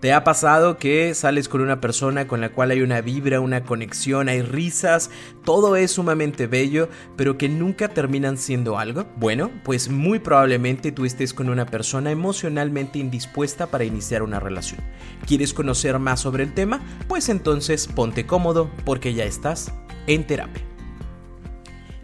¿Te ha pasado que sales con una persona con la cual hay una vibra, una conexión, hay risas, todo es sumamente bello, pero que nunca terminan siendo algo? Bueno, pues muy probablemente tú estés con una persona emocionalmente indispuesta para iniciar una relación. ¿Quieres conocer más sobre el tema? Pues entonces ponte cómodo porque ya estás en terapia.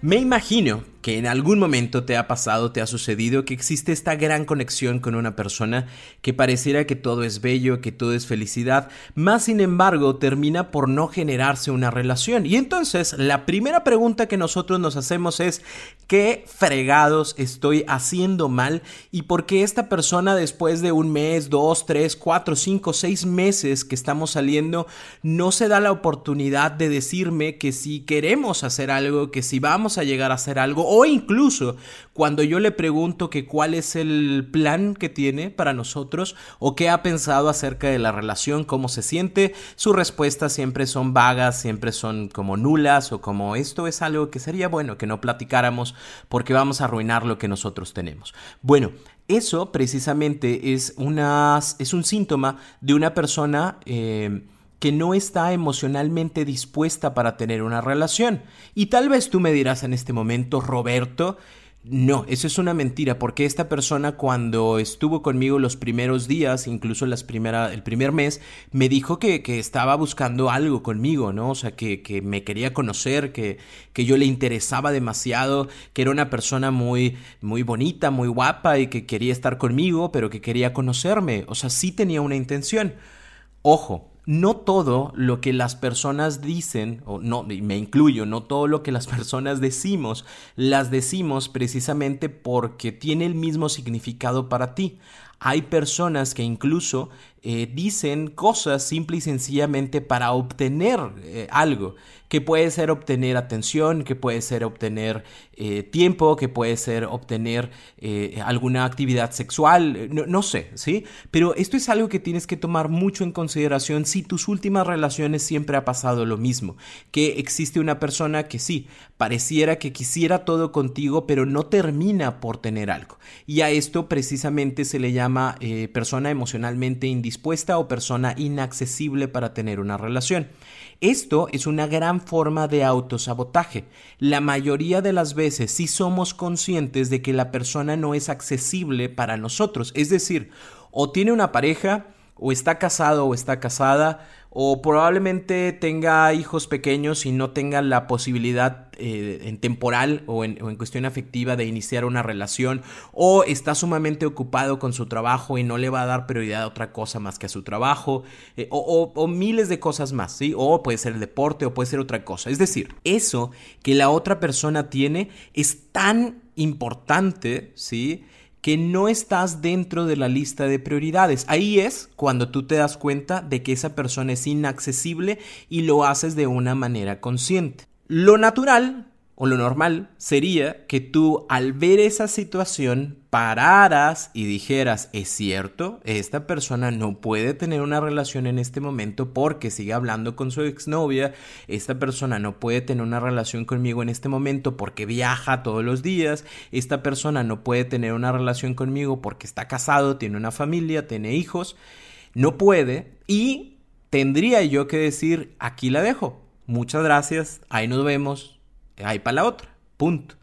Me imagino que en algún momento te ha pasado, te ha sucedido que existe esta gran conexión con una persona que pareciera que todo es bello, que todo es felicidad, más sin embargo termina por no generarse una relación. Y entonces la primera pregunta que nosotros nos hacemos es, ¿qué fregados estoy haciendo mal? ¿Y por qué esta persona después de un mes, dos, tres, cuatro, cinco, seis meses que estamos saliendo no se da la oportunidad de decirme que si queremos hacer algo, que si vamos a llegar a hacer algo, o incluso cuando yo le pregunto que cuál es el plan que tiene para nosotros o qué ha pensado acerca de la relación, cómo se siente, sus respuestas siempre son vagas, siempre son como nulas o como esto es algo que sería bueno que no platicáramos porque vamos a arruinar lo que nosotros tenemos. Bueno, eso precisamente es, una, es un síntoma de una persona... Eh, que no está emocionalmente dispuesta para tener una relación. Y tal vez tú me dirás en este momento, Roberto, no, eso es una mentira, porque esta persona cuando estuvo conmigo los primeros días, incluso las primera, el primer mes, me dijo que, que estaba buscando algo conmigo, ¿no? O sea, que, que me quería conocer, que, que, yo le interesaba demasiado, que era una persona muy, muy bonita, muy guapa y que quería estar conmigo, pero que quería conocerme. O sea, sí tenía una intención. Ojo, no todo lo que las personas dicen, o no, me incluyo, no todo lo que las personas decimos, las decimos precisamente porque tiene el mismo significado para ti. Hay personas que incluso eh, dicen cosas simple y sencillamente para obtener eh, algo, que puede ser obtener atención, que puede ser obtener eh, tiempo, que puede ser obtener alguna actividad sexual, no, no, sé, ¿sí? Pero esto es algo que tienes que tomar mucho en consideración si tus últimas relaciones siempre ha pasado lo mismo, que existe una persona que sí, pareciera que quisiera todo contigo, pero no termina por tener algo. Y a esto precisamente se le llama persona emocionalmente indispuesta indispuesta o persona inaccesible para tener una relación. Esto es una gran forma de autosabotaje. La mayoría de las veces sí somos conscientes de que la persona no es accesible para nosotros. Es decir, o tiene una pareja, o está casado o está casada, o probablemente tenga hijos pequeños y no tenga la posibilidad eh, en temporal o en, cuestión afectiva de iniciar una relación, o está sumamente ocupado con su trabajo y no le va a dar prioridad a otra cosa más que a su trabajo, eh, o, o, miles de cosas más, ¿sí? O puede ser el deporte o puede ser otra cosa. Es decir, eso que la otra persona tiene es tan importante, ¿sí? Que no estás dentro de la lista de prioridades. Ahí es cuando tú te das cuenta de que esa persona es inaccesible y lo haces de una manera consciente. Lo natural o lo normal sería que tú al ver esa situación pararas y dijeras, es cierto, esta persona no puede tener una relación en este momento porque sigue hablando con su exnovia, esta persona no puede tener una relación conmigo en este momento porque viaja todos los días, esta persona no puede tener una relación conmigo porque está casado, tiene una familia, tiene hijos, no puede y tendría yo que decir, aquí la dejo, muchas gracias, ahí nos vemos, ahí para la otra, punto.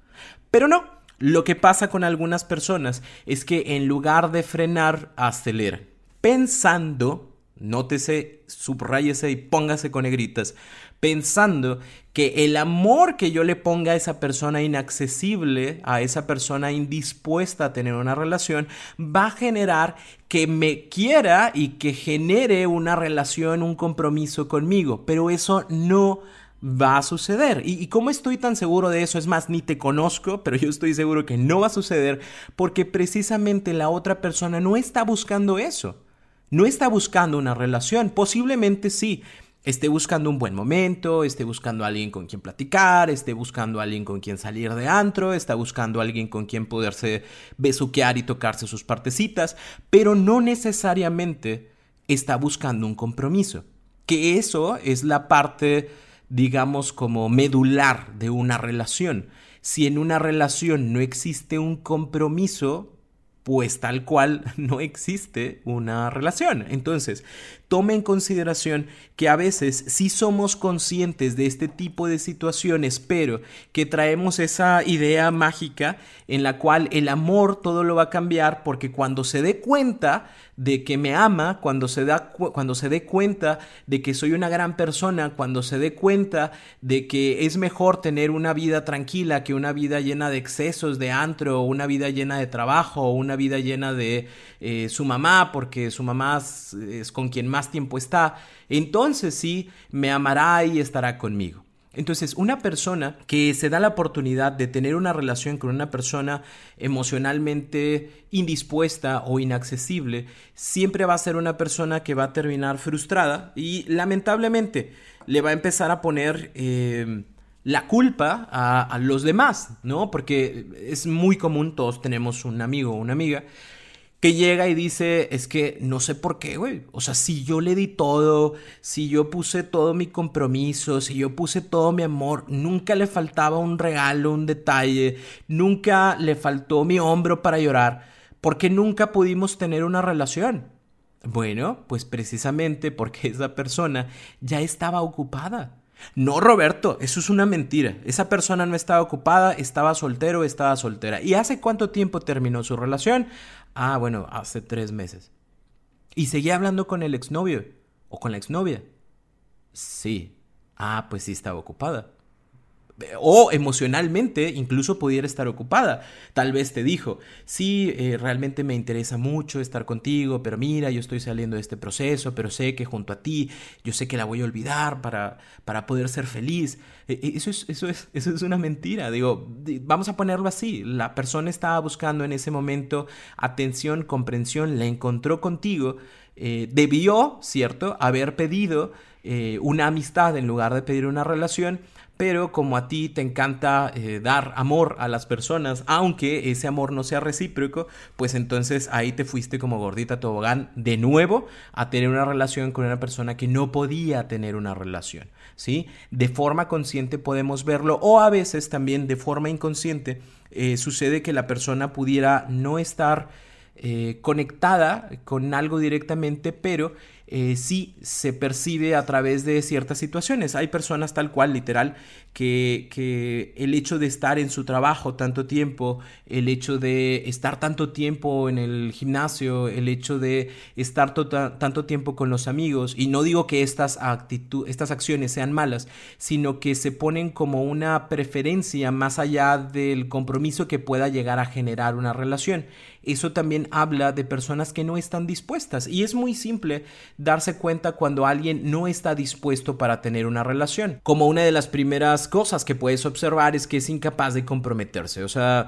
Pero no, lo que pasa con algunas personas es que en lugar de frenar, aceleran. Pensando, nótese, subrayese y póngase con negritas, pensando que el amor que yo le ponga a esa persona inaccesible, a esa persona indispuesta a tener una relación, va a generar que me quiera y que genere una relación, un compromiso conmigo. Pero eso no va a suceder. ¿Y, cómo estoy tan seguro de eso? Es más, ni te conozco, pero yo estoy seguro que no va a suceder porque precisamente la otra persona no está buscando eso. No está buscando una relación. Posiblemente sí. Esté buscando un buen momento, esté buscando a alguien con quien platicar, esté buscando a alguien con quien salir de antro, está buscando a alguien con quien poderse besuquear y tocarse sus partecitas, pero no necesariamente está buscando un compromiso. Que eso es la parte digamos, como medular de una relación. Si en una relación no existe un compromiso, pues tal cual no existe una relación. Entonces, tome en consideración que a veces sí somos conscientes de este tipo de situaciones, pero que traemos esa idea mágica en la cual el amor todo lo va a cambiar porque cuando se dé cuenta de que me ama, cuando se, da, cuando se dé cuenta de que soy una gran persona, cuando se dé cuenta de que es mejor tener una vida tranquila que una vida llena de excesos de antro, una vida llena de trabajo, una vida llena de eh, su mamá, porque su mamá es con quien más tiempo está, entonces sí, me amará y estará conmigo. Entonces, una persona que se da la oportunidad de tener una relación con una persona emocionalmente indispuesta o inaccesible, siempre va a ser una persona que va a terminar frustrada y lamentablemente le va a empezar a poner eh, la culpa a, a, los demás, ¿no? Porque es muy común, todos tenemos un amigo o una amiga que llega y dice, es que no sé por qué, güey. O sea, si yo le di todo, si yo puse todo mi compromiso, si yo puse todo mi amor, nunca le faltaba un regalo, un detalle, nunca le faltó mi hombro para llorar, ¿por qué nunca pudimos tener una relación? Bueno, pues precisamente porque esa persona ya estaba ocupada. No, Roberto, eso es una mentira. Esa persona no estaba ocupada, estaba soltero, estaba soltera. ¿Y hace cuánto tiempo terminó su relación? Ah, bueno, hace tres meses. ¿Y seguía hablando con el exnovio? ¿O con la exnovia? Sí. Ah, pues sí estaba ocupada o emocionalmente incluso pudiera estar ocupada. Tal vez te dijo, sí, eh, realmente me interesa mucho estar contigo, pero mira, yo estoy saliendo de este proceso, pero sé que junto a ti, yo sé que la voy a olvidar para, para poder ser feliz. E, e, eso es, eso, es, eso es una mentira. Digo, vamos a ponerlo así. La persona estaba buscando en ese momento atención, comprensión, la encontró contigo. Eh, debió, ¿cierto?, haber pedido eh, una amistad en lugar de pedir una relación pero como a ti te encanta eh, dar amor a las personas, aunque ese amor no sea recíproco, pues entonces ahí te fuiste como gordita tobogán de nuevo a tener una relación con una persona que no podía tener una relación, ¿sí? De forma consciente podemos verlo o a veces también de forma inconsciente eh, sucede que la persona pudiera no estar eh, conectada con algo directamente, pero eh, sí se percibe a través de ciertas situaciones. Hay personas tal cual, literal, que, el hecho de estar en su trabajo tanto tiempo, el hecho de estar tanto tiempo en el gimnasio, el hecho de estar tota, tanto tiempo con los amigos, y no digo que estas, estas acciones sean malas, sino que se ponen como una preferencia más allá del compromiso que pueda llegar a generar una relación. Eso también habla de personas que no están dispuestas. Y es muy simple darse cuenta cuando alguien no está dispuesto para tener una relación. Como una de las primeras cosas que puedes observar es que es incapaz de comprometerse. O sea,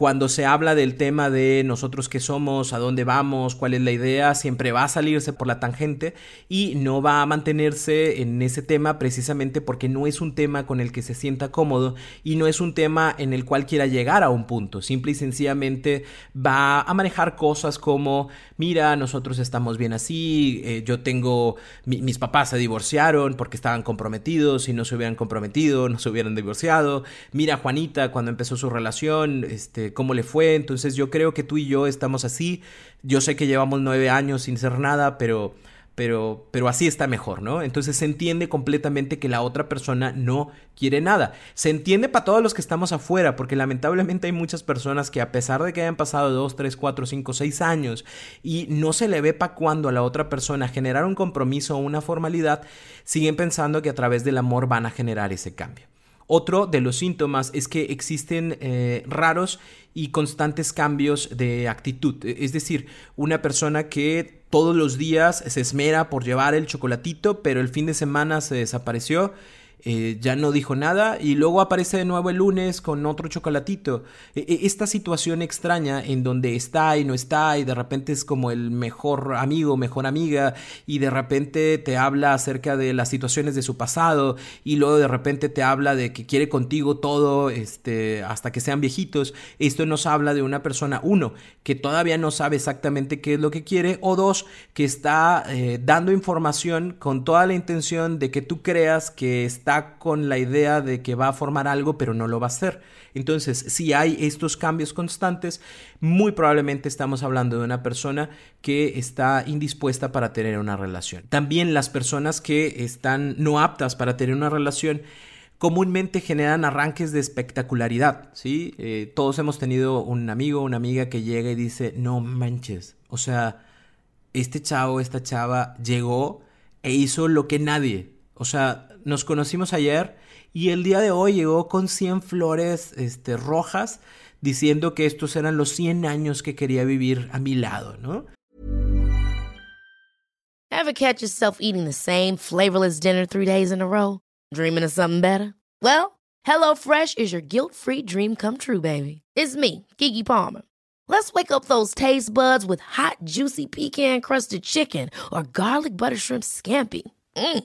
cuando se habla del tema de nosotros qué somos, a dónde vamos, cuál es la idea, siempre va a salirse por la tangente y no va a mantenerse en ese tema precisamente porque no es un tema con el que se sienta cómodo y no es un tema en el cual quiera llegar a un punto. Simple y sencillamente va a manejar cosas como, mira, nosotros estamos bien así, eh, yo tengo, mis papás se divorciaron porque estaban comprometidos y no se hubieran comprometido, no se hubieran divorciado. Mira, Juanita, cuando empezó su relación, este, este, cómo le fue. Entonces yo creo que tú y yo estamos así. Yo sé que llevamos nueve años sin ser nada, pero, pero, pero así está mejor, ¿no? Entonces se entiende completamente que la otra persona no quiere nada. Se entiende para todos los que estamos afuera, porque lamentablemente hay muchas personas que a pesar de que hayan pasado dos, tres, cuatro, cinco, seis años y no se le ve para cuando a la otra persona generar un compromiso o una formalidad, siguen pensando que a través del amor van a generar ese cambio. Otro de los síntomas es que existen eh, raros y constantes cambios de actitud. E, es decir, una persona que todos los días se esmera por llevar el chocolatito, pero el fin de semana se desapareció eh, ya no dijo nada y luego aparece de nuevo el lunes con otro chocolatito. E, e, esta situación extraña en donde está y no está y de repente es como el mejor amigo, mejor amiga y de repente te habla acerca de las situaciones de su pasado y luego de repente te habla de que quiere contigo todo este, hasta que sean viejitos. Esto nos habla de una persona, uno, que todavía no sabe exactamente qué es lo que quiere o dos, que está eh, dando información con toda la intención de que tú creas que con la idea de que va a formar algo, pero no lo va a hacer. Entonces, si hay estos cambios constantes, muy probablemente estamos hablando de una persona que está indispuesta para tener una relación. También las personas que están no aptas para tener una relación comúnmente generan arranques de espectacularidad, ¿sí? Eh, todos hemos tenido un amigo, una amiga que llega y dice, no manches, o sea, este chavo, esta chava llegó e hizo lo que nadie, o sea, nos conocimos ayer y el día de hoy llegó con 100 flores este, rojas diciendo que estos eran los 100 años que quería vivir a mi lado, ¿no? Ever catch yourself eating the same flavorless dinner three days in a row? Dreaming of something better? Well, HelloFresh is your guilt-free dream come true, baby. It's me, Kiki Palmer. Let's wake up those taste buds with hot, juicy pecan-crusted chicken or garlic butter shrimp scampi. Mm.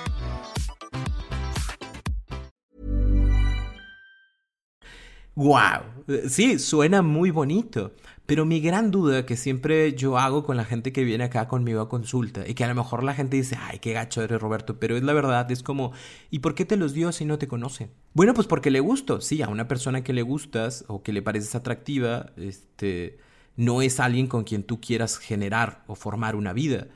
Wow, sí, suena muy bonito. Pero mi gran duda que siempre yo hago con la gente que viene acá conmigo a consulta y que a lo mejor la gente dice, ay, qué gacho eres Roberto, pero es la verdad, es como, ¿y por qué te los dio si no te conoce? Bueno, pues porque le gusto, sí, a una persona que le gustas o que le pareces atractiva, este, no es alguien con quien tú quieras generar o formar una vida.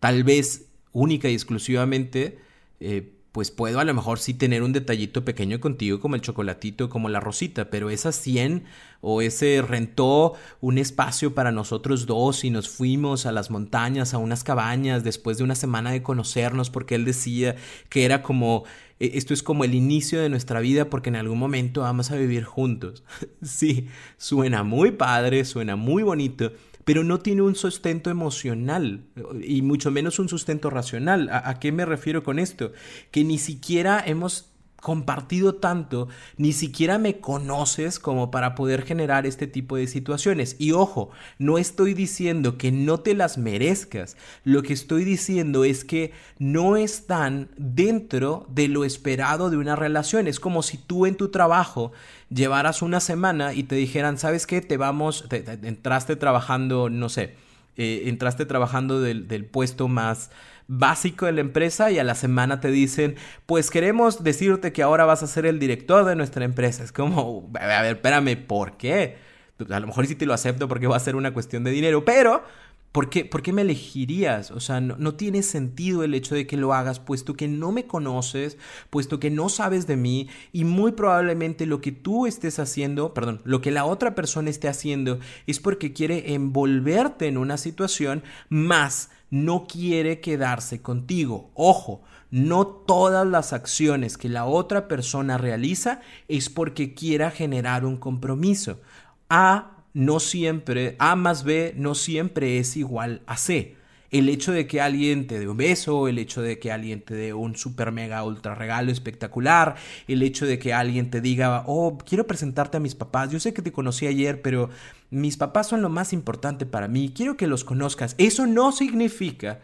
Tal vez única y exclusivamente eh, pues puedo a lo mejor sí tener un detallito pequeño contigo como el chocolatito, como la rosita, pero esa 100 o ese rentó un espacio para nosotros dos y nos fuimos a las montañas, a unas cabañas después de una semana de conocernos porque él decía que era como e, esto es como el inicio de nuestra vida porque en algún momento vamos a vivir juntos. sí, suena muy padre, suena muy bonito, pero no tiene un sustento emocional y mucho menos un sustento racional. ¿A, qué me refiero con esto? Que ni siquiera hemos compartido tanto, ni siquiera me conoces como para poder generar este tipo de situaciones. Y ojo, no estoy diciendo que no te las merezcas, lo que estoy diciendo es que no están dentro de lo esperado de una relación. Es como si tú en tu trabajo llevaras una semana y te dijeran, ¿sabes qué? Te vamos, entraste trabajando, no sé, eh, entraste trabajando del, del puesto más básico de la empresa y a la semana te dicen, pues queremos decirte que ahora vas a ser el director de nuestra empresa. Es como, a ver, espérame, ¿por qué? Pues, a lo mejor sí te lo acepto porque va a ser una cuestión de dinero, pero ¿Por qué, ¿Por qué, me elegirías? O sea, no, no, tiene sentido el hecho de que lo hagas, puesto que no me conoces, puesto que no sabes de mí y muy probablemente lo que tú estés haciendo, perdón, lo que la otra persona esté haciendo es porque quiere envolverte en una situación más no quiere quedarse contigo. Ojo, no todas las acciones que la otra persona realiza es porque quiera generar un compromiso. A no siempre, A más B no siempre es igual a C. El hecho de que alguien te dé un beso, el hecho de que alguien te dé un super mega ultra regalo espectacular, el hecho de que alguien te diga, oh, quiero presentarte a mis papás, yo sé que te conocí ayer, pero mis papás son lo más importante para mí, quiero que los conozcas. Eso no significa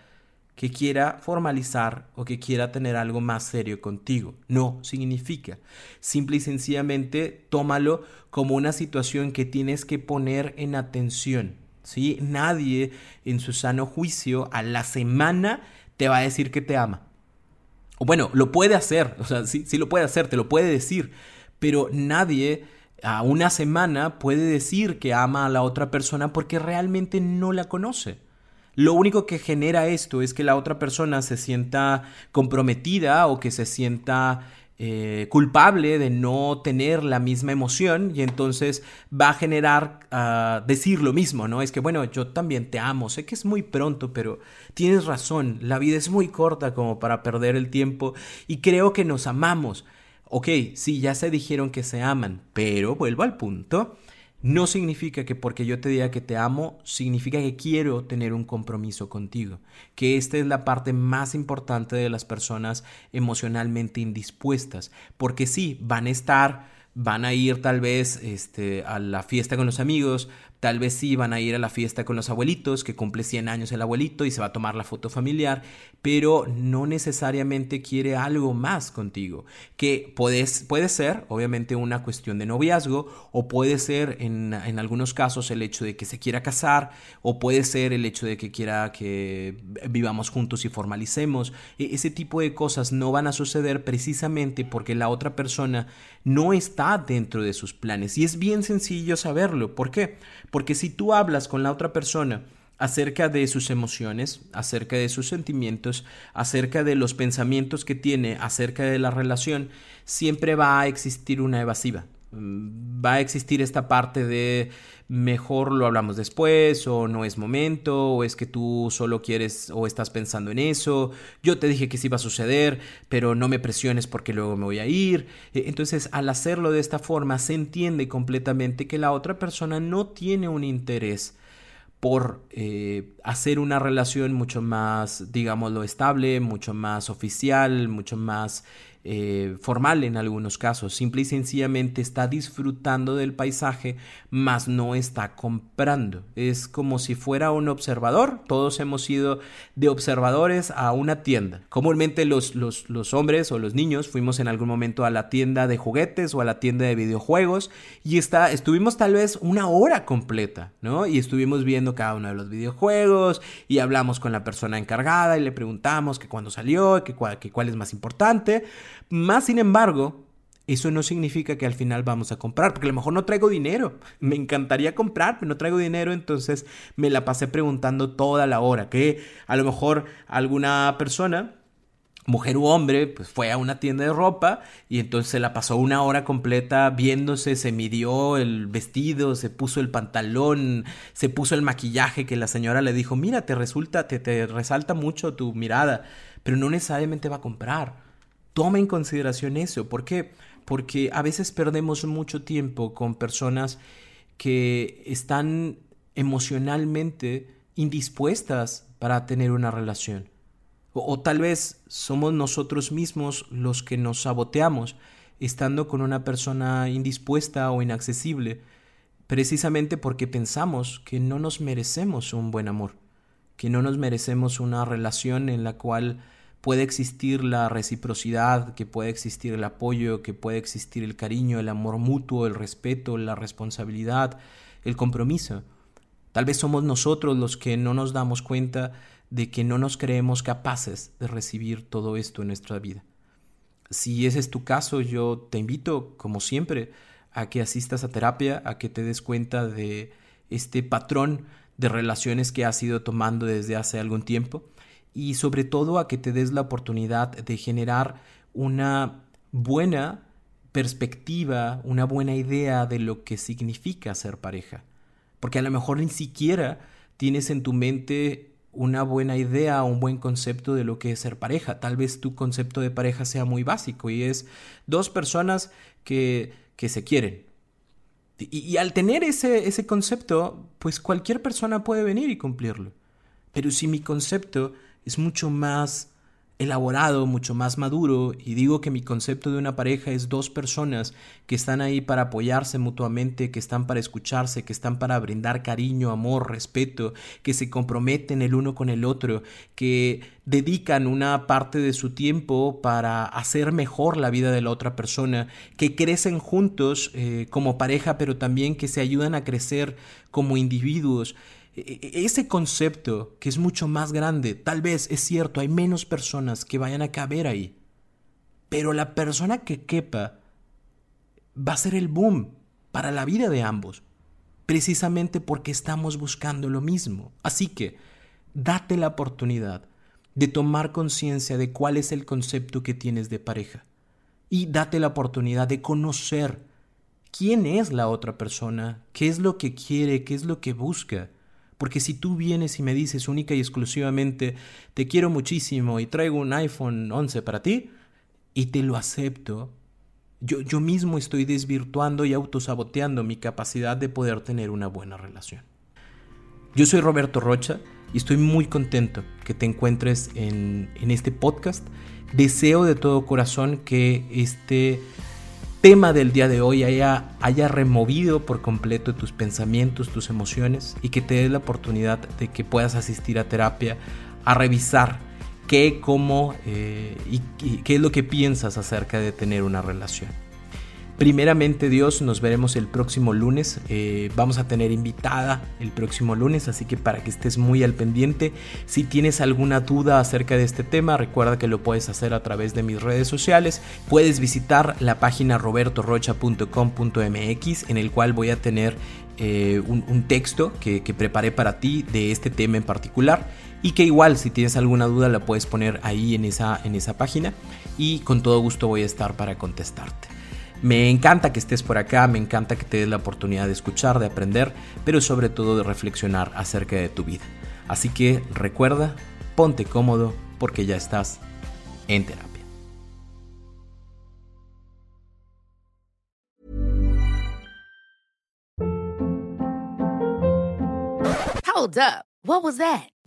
que quiera formalizar o que quiera tener algo más serio contigo. No significa. Simple y sencillamente tómalo como una situación que tienes que poner en atención. ¿sí? Nadie en su sano juicio a la semana te va a decir que te ama. O bueno, lo puede hacer, o sea, sí, sí lo puede hacer, te lo puede decir, pero nadie a una semana puede decir que ama a la otra persona porque realmente no la conoce. Lo único que genera esto es que la otra persona se sienta comprometida o que se sienta eh, culpable de no tener la misma emoción y entonces va a generar uh, decir lo mismo, ¿no? Es que, bueno, yo también te amo, sé que es muy pronto, pero tienes razón, la vida es muy corta como para perder el tiempo y creo que nos amamos. Ok, sí, ya se dijeron que se aman, pero vuelvo al punto, no significa que porque yo te diga que te amo, significa que quiero tener un compromiso contigo. Que esta es la parte más importante de las personas emocionalmente indispuestas. Porque sí, van a estar van a ir tal vez este, a la fiesta con los amigos, Tal vez sí van a ir a la fiesta con los abuelitos, que cumple 100 años el abuelito y se va a tomar la foto familiar, pero no necesariamente quiere algo más contigo. Que puede ser, obviamente, una cuestión de noviazgo, o puede ser en, en algunos casos el hecho de que se quiera casar, o puede ser el hecho de que quiera que vivamos juntos y formalicemos. E, ese tipo de cosas no van a suceder precisamente porque la otra persona no está dentro de sus planes. Y es bien sencillo saberlo. ¿Por qué? Porque si tú hablas con la otra persona acerca de sus emociones, acerca de sus sentimientos, acerca de los pensamientos que tiene, acerca de la relación, siempre va a existir una evasiva. Mm, va a existir esta parte de mejor lo hablamos después o no es momento o es que tú solo quieres o estás pensando en eso, yo te dije que sí iba a suceder, pero no me presiones porque luego me voy a ir. E, entonces, al hacerlo de esta forma, se entiende completamente que la otra persona no tiene un interés por eh, hacer una relación mucho más, digámoslo, estable, mucho más oficial, mucho más eh, formal en algunos casos. Simple y sencillamente está disfrutando del paisaje, mas no está comprando. Es como si fuera un observador. Todos hemos ido de observadores a una tienda. Comúnmente los, los, hombres o los niños fuimos en algún momento a la tienda de juguetes o a la tienda de videojuegos y está, estuvimos tal vez una hora completa, ¿no? Y estuvimos viendo cada uno de los videojuegos y hablamos con la persona encargada y le preguntamos que cuándo salió, que, que cuál es más importante. Más sin embargo, eso no significa que al final vamos a comprar, porque a lo mejor no traigo dinero. Me encantaría comprar, pero no traigo dinero, entonces me la pasé preguntando toda la hora, que a lo mejor alguna persona mujer u hombre, pues fue a una tienda de ropa y entonces se la pasó una hora completa viéndose, se midió el vestido, se puso el pantalón, se puso el maquillaje que la señora le dijo, mira, te resulta, te, te resalta mucho tu mirada, pero no necesariamente va a comprar. Toma en consideración eso. ¿Por qué? Porque a veces perdemos mucho tiempo con personas que están emocionalmente indispuestas para tener una relación. O, tal vez somos nosotros mismos los que nos saboteamos estando con una persona indispuesta o inaccesible, precisamente porque pensamos que no nos merecemos un buen amor, que no nos merecemos una relación en la cual puede existir la reciprocidad, que puede existir el apoyo, que puede existir el cariño, el amor mutuo, el respeto, la responsabilidad, el compromiso. Tal vez somos nosotros los que no nos damos cuenta de que no nos creemos capaces de recibir todo esto en nuestra vida. Si ese es tu caso, yo te invito, como siempre, a que asistas a terapia, a que te des cuenta de este patrón de relaciones que has ido tomando desde hace algún tiempo y sobre todo a que te des la oportunidad de generar una buena perspectiva, una buena idea de lo que significa ser pareja. Porque a lo mejor ni siquiera tienes en tu mente una buena idea o un buen concepto de lo que es ser pareja. Tal vez tu concepto de pareja sea muy básico y es dos personas que, que se quieren. Y, y al tener ese, ese concepto, pues cualquier persona puede venir y cumplirlo. Pero si mi concepto es mucho más elaborado, mucho más maduro, y digo que mi concepto de una pareja es dos personas que están ahí para apoyarse mutuamente, que están para escucharse, que están para brindar cariño, amor, respeto, que se comprometen el uno con el otro, que dedican una parte de su tiempo para hacer mejor la vida de la otra persona, que crecen juntos eh, como pareja, pero también que se ayudan a crecer como individuos. E, e, ese concepto que es mucho más grande, tal vez es cierto, hay menos personas que vayan a caber ahí, pero la persona que quepa va a ser el boom para la vida de ambos, precisamente porque estamos buscando lo mismo. Así que, date la oportunidad de tomar conciencia de cuál es el concepto que tienes de pareja y date la oportunidad de conocer quién es la otra persona, qué es lo que quiere, qué es lo que busca porque si tú vienes y me dices única y exclusivamente, te quiero muchísimo y traigo un iPhone 11 para ti, y te lo acepto, Yo, yo mismo estoy desvirtuando y autosaboteando mi capacidad de poder tener una buena relación. Yo soy Roberto Rocha y estoy muy contento que te encuentres en, en este podcast. Deseo de todo corazón que este tema del día de hoy haya, haya removido por completo tus pensamientos, tus emociones y que te dé la oportunidad de que puedas asistir a terapia, a revisar qué, cómo eh, y qué es lo que piensas acerca de tener una relación. Primeramente Dios, nos veremos el próximo lunes. Eh, vamos a tener invitada el próximo lunes, así que para que estés muy al pendiente. Si tienes alguna duda acerca de este tema, recuerda que lo puedes hacer a través de mis redes sociales. Puedes visitar la página robertorocha.com.mx en el cual voy a tener eh, un, texto que, preparé para ti de este tema en particular y que igual si tienes alguna duda la puedes poner ahí en esa, en esa página y con todo gusto voy a estar para contestarte. Me encanta que estés por acá, me encanta que te des la oportunidad de escuchar, de aprender, pero sobre todo de reflexionar acerca de tu vida. Así que recuerda, ponte cómodo porque ya estás en terapia. Hold up. What was that?